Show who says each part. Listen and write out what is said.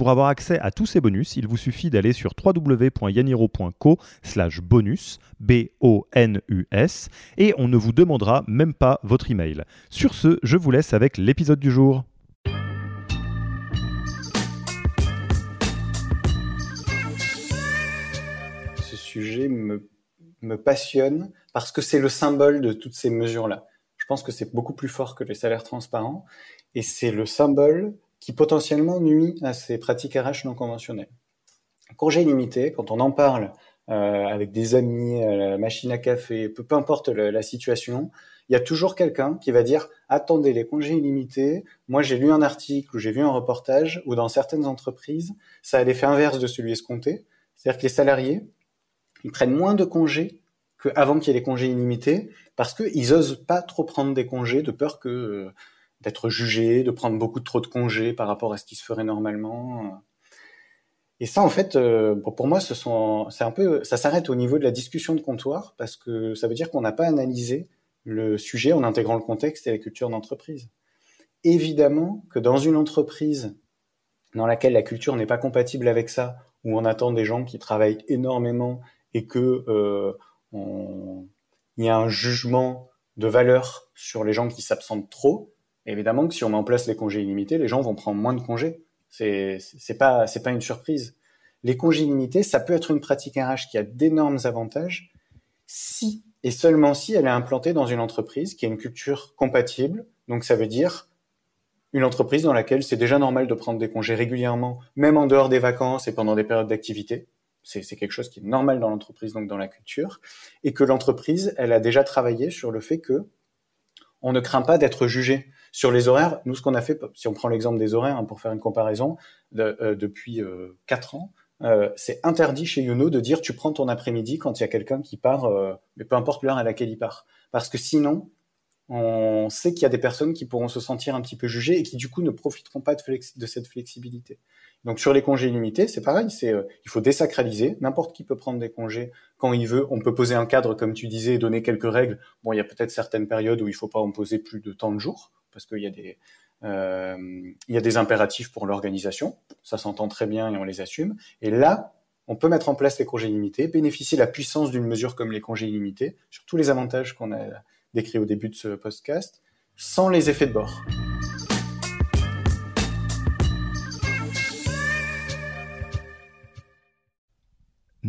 Speaker 1: Pour avoir accès à tous ces bonus, il vous suffit d'aller sur www.yaniro.co slash bonus, B-O-N-U-S, et on ne vous demandera même pas votre email. Sur ce, je vous laisse avec l'épisode du jour.
Speaker 2: Ce sujet me, me passionne parce que c'est le symbole de toutes ces mesures-là. Je pense que c'est beaucoup plus fort que les salaires transparents et c'est le symbole qui potentiellement nuit à ces pratiques RH non conventionnelles. Congé limité, quand on en parle euh, avec des amis, la machine à café, peu, importe la situation, il y a toujours quelqu'un qui va dire attendez les congés illimités. Moi j'ai lu un article ou j'ai vu un reportage où dans certaines entreprises ça a l'effet inverse de celui escompté, c'est-à-dire que les salariés ils prennent moins de congés qu'avant qu'il y ait les congés illimités parce qu'ils osent pas trop prendre des congés de peur que euh, d'être jugé, de prendre beaucoup trop de congés par rapport à ce qui se ferait normalement. Et ça, en fait, euh, pour moi, c'est un peu, ça s'arrête au niveau de la discussion de comptoir parce que ça veut dire qu'on n'a pas analysé le sujet en intégrant le contexte et la culture d'entreprise. Évidemment que dans une entreprise dans laquelle la culture n'est pas compatible avec ça, où on attend des gens qui travaillent énormément et que euh, il y a un jugement de valeur sur les gens qui s'absentent trop, évidemment que si on met en place les congés illimités, les gens vont prendre moins de congés. C'est c'est pas c'est pas une surprise. Les congés illimités, ça peut être une pratique RH qui a d'énormes avantages si et seulement si elle est implantée dans une entreprise qui a une culture compatible. Donc ça veut dire une entreprise dans laquelle c'est déjà normal de prendre des congés régulièrement, même en dehors des vacances et pendant des périodes d'activité. C'est quelque chose qui est normal dans l'entreprise, donc dans la culture, et que l'entreprise, elle a déjà travaillé sur le fait que on ne craint pas d'être jugé. Sur les horaires, nous, ce qu'on a fait, si on prend l'exemple des horaires, hein, pour faire une comparaison, euh, depuis euh, 4 ans, euh, c'est interdit chez Youno de dire tu prends ton après-midi quand il y a quelqu'un qui part, euh, mais peu importe l'heure à laquelle il part. Parce que sinon, on sait qu'il y a des personnes qui pourront se sentir un petit peu jugées et qui du coup ne profiteront pas de, cette flexibilité. Donc sur les congés illimités, c'est pareil, c'est euh, il faut désacraliser. N'importe qui peut prendre des congés quand il veut. On peut poser un cadre, comme tu disais, donner quelques règles. Bon, il y a peut-être certaines périodes où il faut pas en poser plus de tant de jours parce qu'il y a des euh, il y a des impératifs pour l'organisation. Ça s'entend très bien et on les assume. Et là, on peut mettre en place les congés illimités, bénéficier de la puissance d'une mesure comme les congés illimités, sur tous les avantages qu'on a décrits au début de ce podcast, sans les effets de bord.